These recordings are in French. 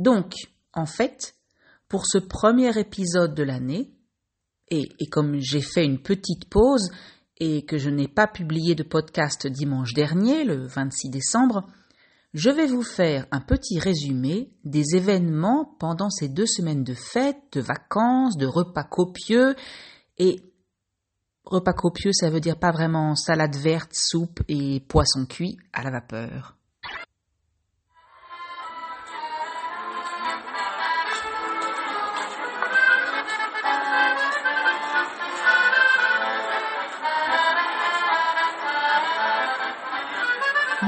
Donc, en fait, pour ce premier épisode de l'année, et, comme j'ai fait une petite pause et que je n'ai pas publié de podcast dimanche dernier, le 26 décembre, je vais vous faire un petit résumé des événements pendant ces deux semaines de fêtes, de vacances, de repas copieux et repas copieux, ça veut dire pas vraiment salade verte, soupe et poisson cuit à la vapeur.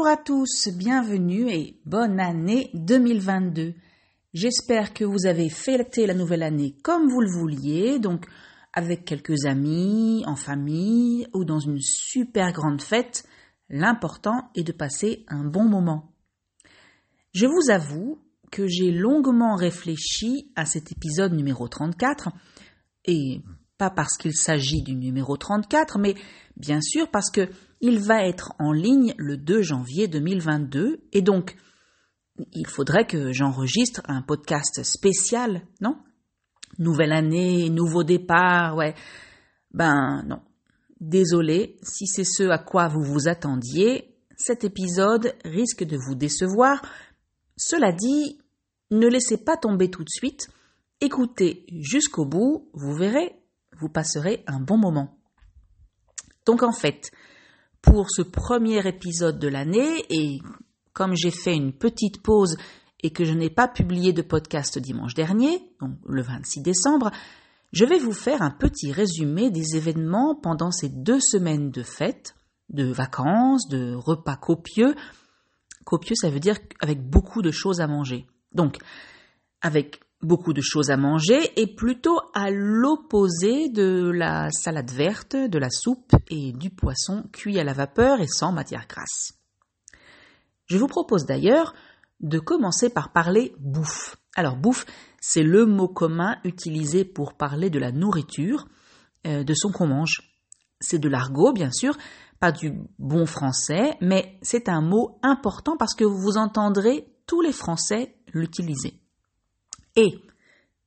Bonjour à tous, bienvenue et bonne année 2022. J'espère que vous avez fêté la nouvelle année comme vous le vouliez, donc avec quelques amis, en famille ou dans une super grande fête. L'important est de passer un bon moment. Je vous avoue que j'ai longuement réfléchi à cet épisode numéro 34 et pas parce qu'il s'agit du numéro 34, mais bien sûr parce que il va être en ligne le 2 janvier 2022 et donc il faudrait que j'enregistre un podcast spécial, non? Nouvelle année, nouveau départ, ouais. Ben non. Désolé, si c'est ce à quoi vous vous attendiez, cet épisode risque de vous décevoir. Cela dit, ne laissez pas tomber tout de suite. Écoutez jusqu'au bout, vous verrez, vous passerez un bon moment. Donc en fait, pour ce premier épisode de l'année et comme j'ai fait une petite pause et que je n'ai pas publié de podcast dimanche dernier, donc le 26 décembre, je vais vous faire un petit résumé des événements pendant ces deux semaines de fêtes, de vacances, de repas copieux. Copieux, ça veut dire avec beaucoup de choses à manger. Donc, avec beaucoup de choses à manger et plutôt à l'opposé de la salade verte, de la soupe et du poisson cuit à la vapeur et sans matière grasse. Je vous propose d'ailleurs de commencer par parler bouffe. Alors bouffe, c'est le mot commun utilisé pour parler de la nourriture, euh, de son qu'on mange. C'est de l'argot, bien sûr, pas du bon français, mais c'est un mot important parce que vous entendrez tous les Français l'utiliser. Et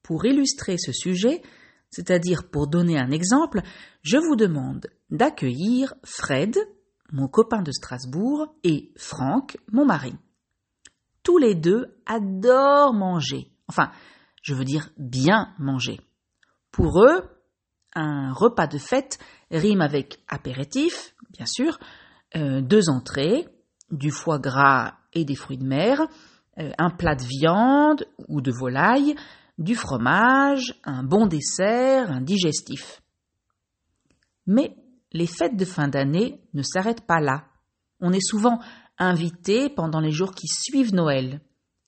pour illustrer ce sujet, c'est-à-dire pour donner un exemple, je vous demande d'accueillir Fred, mon copain de Strasbourg, et Franck, mon mari. Tous les deux adorent manger. Enfin, je veux dire bien manger. Pour eux, un repas de fête rime avec apéritif, bien sûr, euh, deux entrées, du foie gras et des fruits de mer, un plat de viande ou de volaille, du fromage, un bon dessert, un digestif. Mais les fêtes de fin d'année ne s'arrêtent pas là. On est souvent invité pendant les jours qui suivent Noël.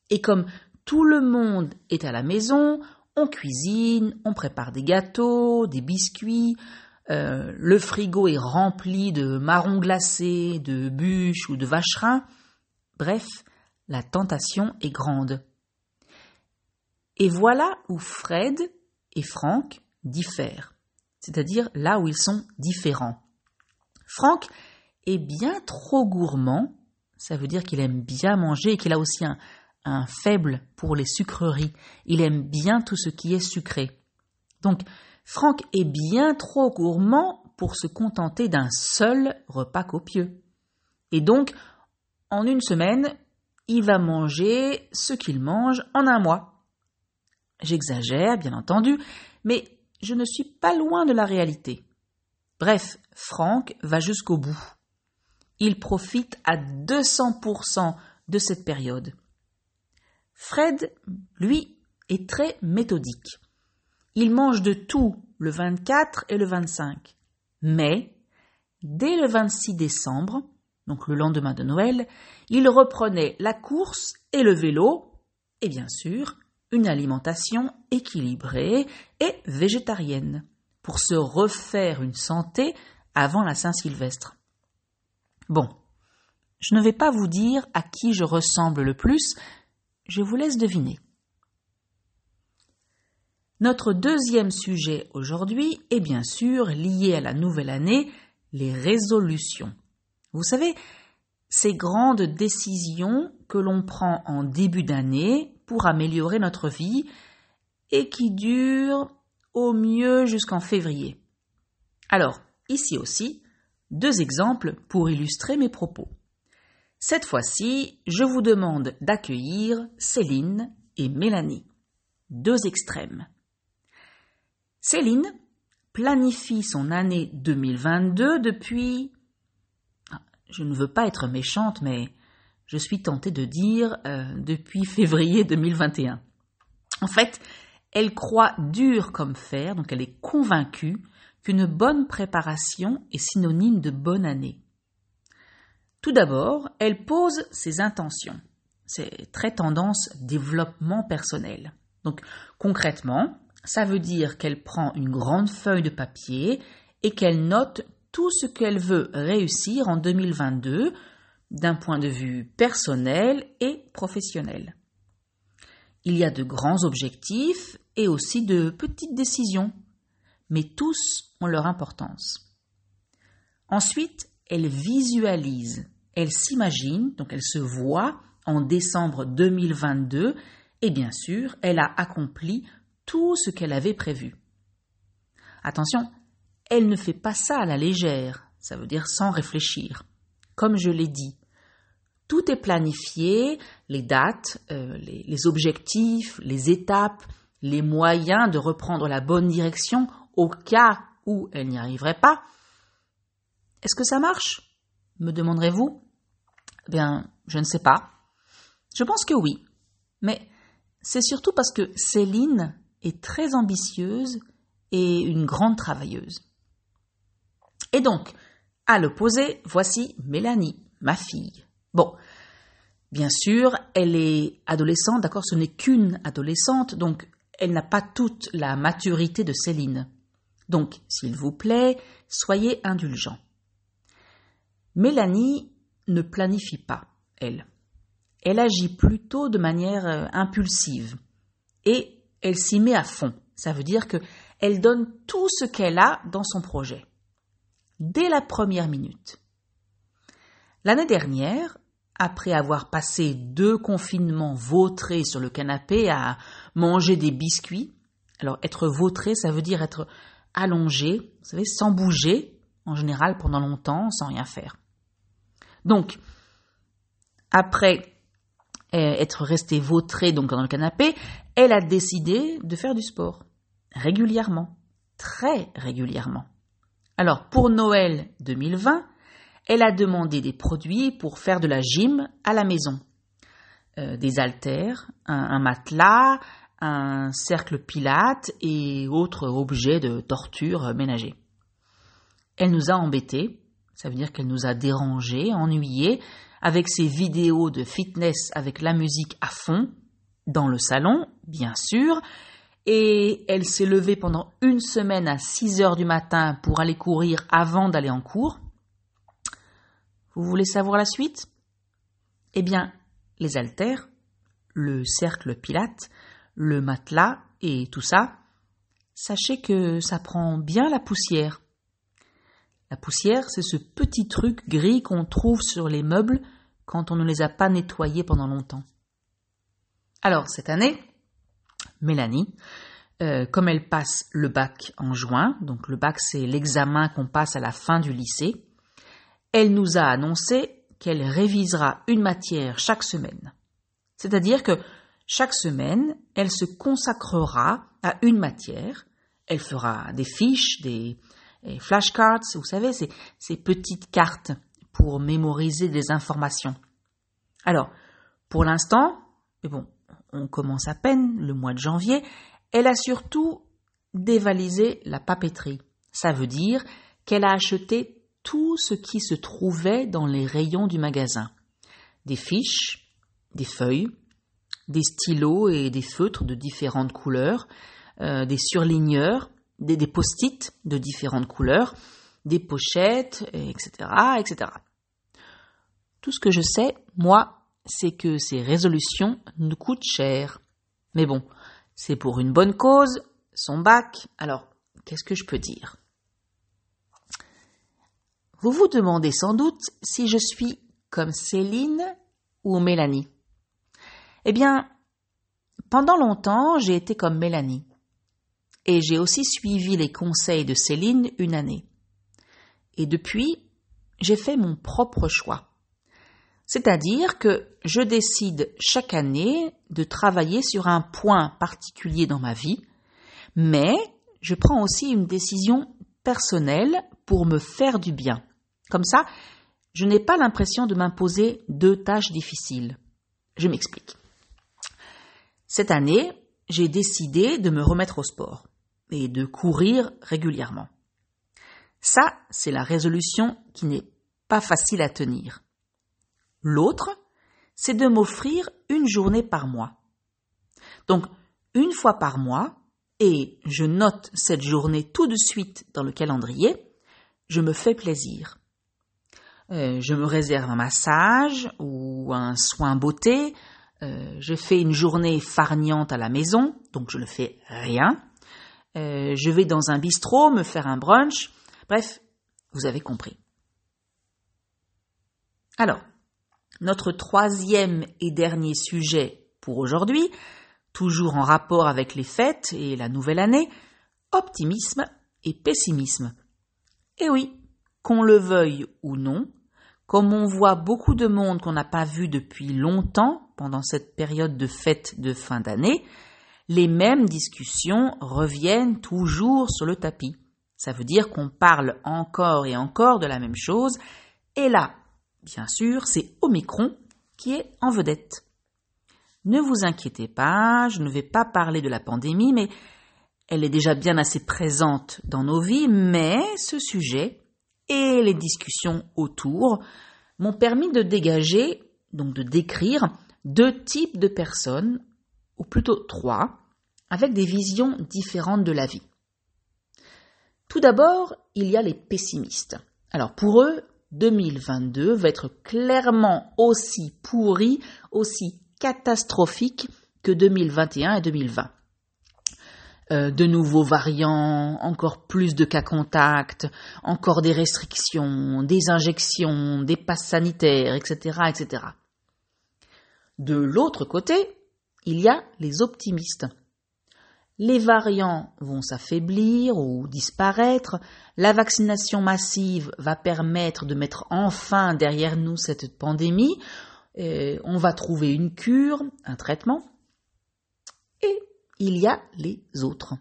Et comme tout le monde est à la maison, on cuisine, on prépare des gâteaux, des biscuits, euh, le frigo est rempli de marrons glacés, de bûches ou de vacherins. Bref, la tentation est grande. Et voilà où Fred et Franck diffèrent, c'est-à-dire là où ils sont différents. Franck est bien trop gourmand, ça veut dire qu'il aime bien manger et qu'il a aussi un, faible pour les sucreries. Il aime bien tout ce qui est sucré. Donc, Franck est bien trop gourmand pour se contenter d'un seul repas copieux. Et donc, en une semaine, il va manger ce qu'il mange en un mois. J'exagère, bien entendu, mais je ne suis pas loin de la réalité. Bref, Franck va jusqu'au bout. Il profite à 200% de cette période. Fred, lui, est très méthodique. Il mange de tout le 24 et le 25. Mais, dès le 26 décembre, donc le lendemain de Noël, il reprenait la course et le vélo, et bien sûr, une alimentation équilibrée et végétarienne, pour se refaire une santé avant la Saint-Sylvestre. Bon, je ne vais pas vous dire à qui je ressemble le plus, je vous laisse deviner. Notre deuxième sujet aujourd'hui est bien sûr lié à la nouvelle année, les résolutions. Vous savez, ces grandes décisions que l'on prend en début d'année pour améliorer notre vie et qui durent au mieux jusqu'en février. Alors, ici aussi, deux exemples pour illustrer mes propos. Cette fois-ci, je vous demande d'accueillir Céline et Mélanie, deux extrêmes. Céline planifie son année 2022 depuis je ne veux pas être méchante, mais je suis tentée de dire euh, depuis février 2021. En fait, elle croit dur comme fer, donc elle est convaincue qu'une bonne préparation est synonyme de bonne année. Tout d'abord, elle pose ses intentions. C'est très tendance développement personnel. Donc concrètement, ça veut dire qu'elle prend une grande feuille de papier et qu'elle note tout ce qu'elle veut réussir en 2022 d'un point de vue personnel et professionnel. Il y a de grands objectifs et aussi de petites décisions, mais tous ont leur importance. Ensuite, elle visualise, elle s'imagine, donc elle se voit en décembre 2022 et bien sûr, elle a accompli tout ce qu'elle avait prévu. Attention, elle ne fait pas ça à la légère, ça veut dire sans réfléchir. Comme je l'ai dit, tout est planifié, les dates, euh, les, les objectifs, les étapes, les moyens de reprendre la bonne direction au cas où elle n'y arriverait pas. Est-ce que ça marche? Me demanderez-vous? Eh Bien, je ne sais pas. Je pense que oui. Mais c'est surtout parce que Céline est très ambitieuse et une grande travailleuse. Et donc, à l'opposé, voici Mélanie, ma fille. Bon, bien sûr, elle est adolescente, d'accord, ce n'est qu'une adolescente, donc elle n'a pas toute la maturité de Céline. Donc, s'il vous plaît, soyez indulgents. Mélanie ne planifie pas, elle. Elle agit plutôt de manière euh, impulsive et elle s'y met à fond. Ça veut dire que elle donne tout ce qu'elle a dans son projet dès la première minute. L'année dernière, après avoir passé deux confinements vautrés sur le canapé à manger des biscuits, alors être vautré, ça veut dire être allongé, vous savez, sans bouger, en général pendant longtemps, sans rien faire. Donc, après euh, être resté vautré donc dans le canapé, elle a décidé de faire du sport régulièrement, très régulièrement. Alors, pour Noël 2020, elle a demandé des produits pour faire de la gym à la maison. Euh, des haltères, un, matelas, un cercle pilate et autres objets de torture ménagers. Elle nous a embêtés, ça veut dire qu'elle nous a dérangés, ennuyés, avec ses vidéos de fitness avec la musique à fond, dans le salon, bien sûr, et elle s'est levée pendant une semaine à 6 heures du matin pour aller courir avant d'aller en cours. Vous voulez savoir la suite? Eh bien, les haltères, le cercle pilate, le matelas et tout ça, sachez que ça prend bien la poussière. La poussière, c'est ce petit truc gris qu'on trouve sur les meubles quand on ne les a pas nettoyés pendant longtemps. Alors, cette année, Mélanie, euh, comme elle passe le bac en juin, donc le bac c'est l'examen qu'on passe à la fin du lycée, elle nous a annoncé qu'elle révisera une matière chaque semaine. C'est-à-dire que chaque semaine, elle se consacrera à une matière, elle fera des fiches, des, flashcards, vous savez, ces, ces petites cartes pour mémoriser des informations. Alors, pour l'instant, mais bon, on commence à peine le mois de janvier, elle a surtout dévalisé la papeterie. Ça veut dire qu'elle a acheté tout ce qui se trouvait dans les rayons du magasin. Des fiches, des feuilles, des stylos et des feutres de différentes couleurs, euh, des surligneurs, des, des post-it de différentes couleurs, des pochettes, etc., etc. Tout ce que je sais, moi, c'est que ces résolutions nous coûtent cher. Mais bon, c'est pour une bonne cause, son bac, alors qu'est-ce que je peux dire? Vous vous demandez sans doute si je suis comme Céline ou Mélanie. Eh bien, pendant longtemps, j'ai été comme Mélanie. Et j'ai aussi suivi les conseils de Céline une année. Et depuis, j'ai fait mon propre choix. C'est-à-dire que je décide chaque année de travailler sur un point particulier dans ma vie, mais je prends aussi une décision personnelle pour me faire du bien. Comme ça, je n'ai pas l'impression de m'imposer deux tâches difficiles. Je m'explique. Cette année, j'ai décidé de me remettre au sport et de courir régulièrement. Ça, c'est la résolution qui n'est pas facile à tenir. L'autre, c'est de m'offrir une journée par mois. Donc, une fois par mois, et je note cette journée tout de suite dans le calendrier, je me fais plaisir. Euh, je me réserve un massage ou un soin beauté, euh, je fais une journée farniante à la maison, donc je ne fais rien. Euh, je vais dans un bistrot me faire un brunch. Bref, vous avez compris. Alors, notre troisième et dernier sujet pour aujourd'hui, toujours en rapport avec les fêtes et la nouvelle année, optimisme et pessimisme. Et oui, qu'on le veuille ou non, comme on voit beaucoup de monde qu'on n'a pas vu depuis longtemps pendant cette période de fête de fin d'année, les mêmes discussions reviennent toujours sur le tapis. Ça veut dire qu'on parle encore et encore de la même chose, et là, Bien sûr, c'est Omicron qui est en vedette. Ne vous inquiétez pas, je ne vais pas parler de la pandémie, mais elle est déjà bien assez présente dans nos vies, mais ce sujet et les discussions autour m'ont permis de dégager, donc de décrire, deux types de personnes, ou plutôt trois, avec des visions différentes de la vie. Tout d'abord, il y a les pessimistes. Alors pour eux, 2022 va être clairement aussi pourri, aussi catastrophique que 2021 et 2020. Euh, de nouveaux variants, encore plus de cas contacts, encore des restrictions, des injections, des passes sanitaires, etc., etc. De l'autre côté, il y a les optimistes les variants vont s'affaiblir ou disparaître, la vaccination massive va permettre de mettre enfin derrière nous cette pandémie, on va trouver une cure, un traitement, et il y a les autres.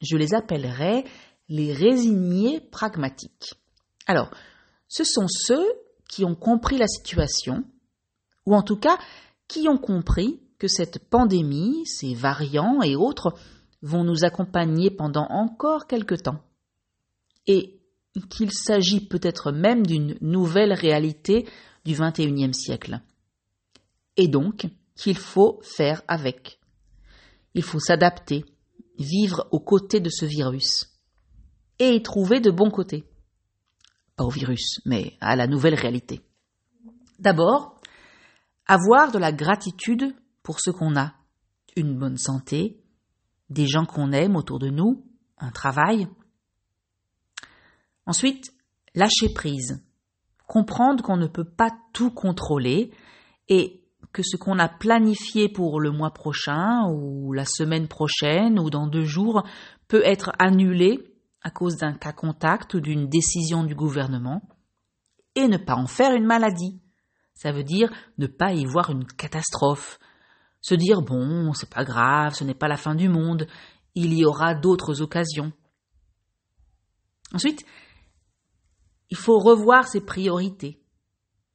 Je les appellerai les résignés pragmatiques. Alors, ce sont ceux qui ont compris la situation, ou en tout cas qui ont compris que cette pandémie, ces variants et autres vont nous accompagner pendant encore quelque temps, et qu'il s'agit peut-être même d'une nouvelle réalité du XXIe siècle. Et donc qu'il faut faire avec. Il faut s'adapter, vivre aux côtés de ce virus, et y trouver de bons côtés. Pas au virus, mais à la nouvelle réalité. D'abord, avoir de la gratitude pour ce qu'on a, une bonne santé, des gens qu'on aime autour de nous, un travail. Ensuite, lâcher prise, comprendre qu'on ne peut pas tout contrôler et que ce qu'on a planifié pour le mois prochain ou la semaine prochaine ou dans deux jours peut être annulé à cause d'un cas contact ou d'une décision du gouvernement et ne pas en faire une maladie. Ça veut dire ne pas y voir une catastrophe, se dire bon, c'est pas grave, ce n'est pas la fin du monde, il y aura d'autres occasions. Ensuite, il faut revoir ses priorités.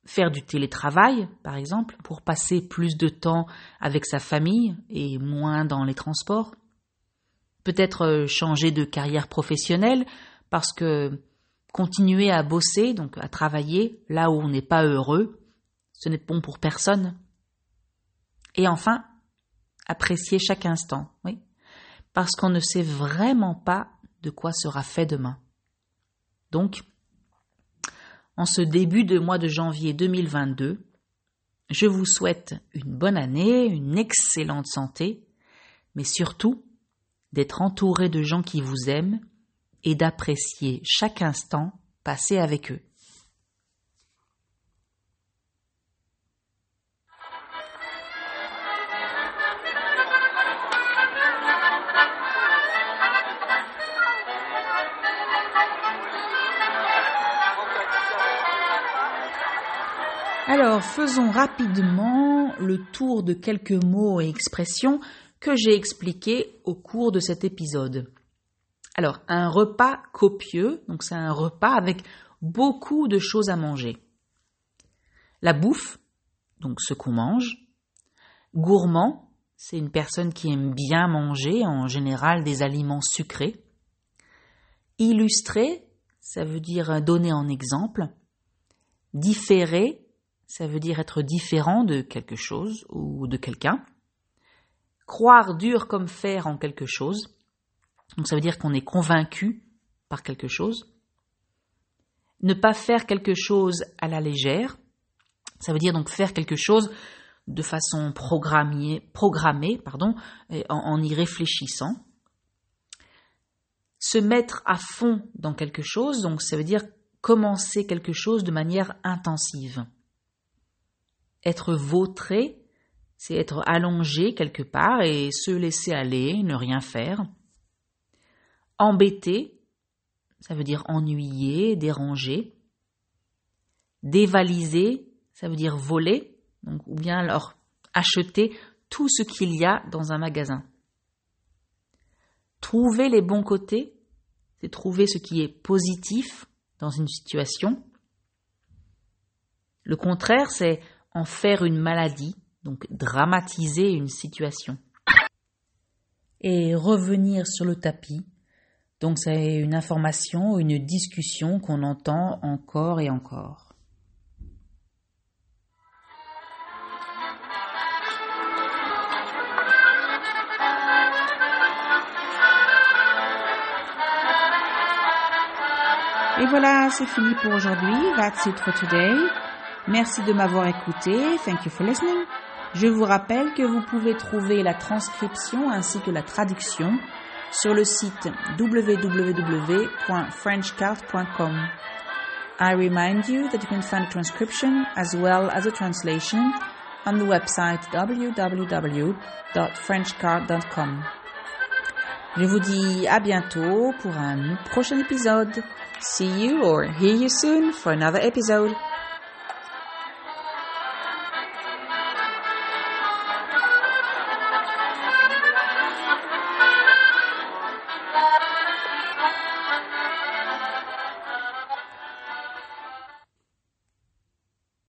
Faire du télétravail, par exemple, pour passer plus de temps avec sa famille et moins dans les transports. Peut-être euh, changer de carrière professionnelle parce que continuer à bosser, donc à travailler là où on n'est pas heureux. Ce n'est bon pour personne. Et enfin, apprécier chaque instant, oui, parce qu'on ne sait vraiment pas de quoi sera fait demain. Donc, en ce début de mois de janvier 2022, je vous souhaite une bonne année, une excellente santé, mais surtout d'être entouré de gens qui vous aiment et d'apprécier chaque instant passé avec eux. Alors, faisons rapidement le tour de quelques mots et expressions que j'ai expliqués au cours de cet épisode. Alors, un repas copieux, donc c'est un repas avec beaucoup de choses à manger. La bouffe, donc ce qu'on mange. Gourmand, c'est une personne qui aime bien manger, en général des aliments sucrés. Illustré, ça veut dire donner en exemple. Différé, ça veut dire être différent de quelque chose ou de quelqu'un. Croire dur comme fer en quelque chose. Donc ça veut dire qu'on est convaincu par quelque chose. Ne pas faire quelque chose à la légère. Ça veut dire donc faire quelque chose de façon programmée, programmée pardon, en, en y réfléchissant. Se mettre à fond dans quelque chose, donc ça veut dire commencer quelque chose de manière intensive. Être vautré, c'est être allongé quelque part et se laisser aller, ne rien faire. Embêter, ça veut dire ennuyer, déranger. Dévaliser, ça veut dire voler, ou bien alors acheter tout ce qu'il y a dans un magasin. Trouver les bons côtés, c'est trouver ce qui est positif dans une situation. Le contraire, c'est en faire une maladie, donc dramatiser une situation. Et revenir sur le tapis, donc c'est une information, une discussion qu'on entend encore et encore. Et voilà, c'est fini pour aujourd'hui. That's it for today. Merci de m'avoir écouté. Thank you for listening. Je vous rappelle que vous pouvez trouver la transcription ainsi que la traduction sur le site www.frenchcard.com. I remind you that you can find a transcription as well as a translation on the website www.frenchcard.com. Je vous dis à bientôt pour un prochain épisode. See you or hear you soon for another episode.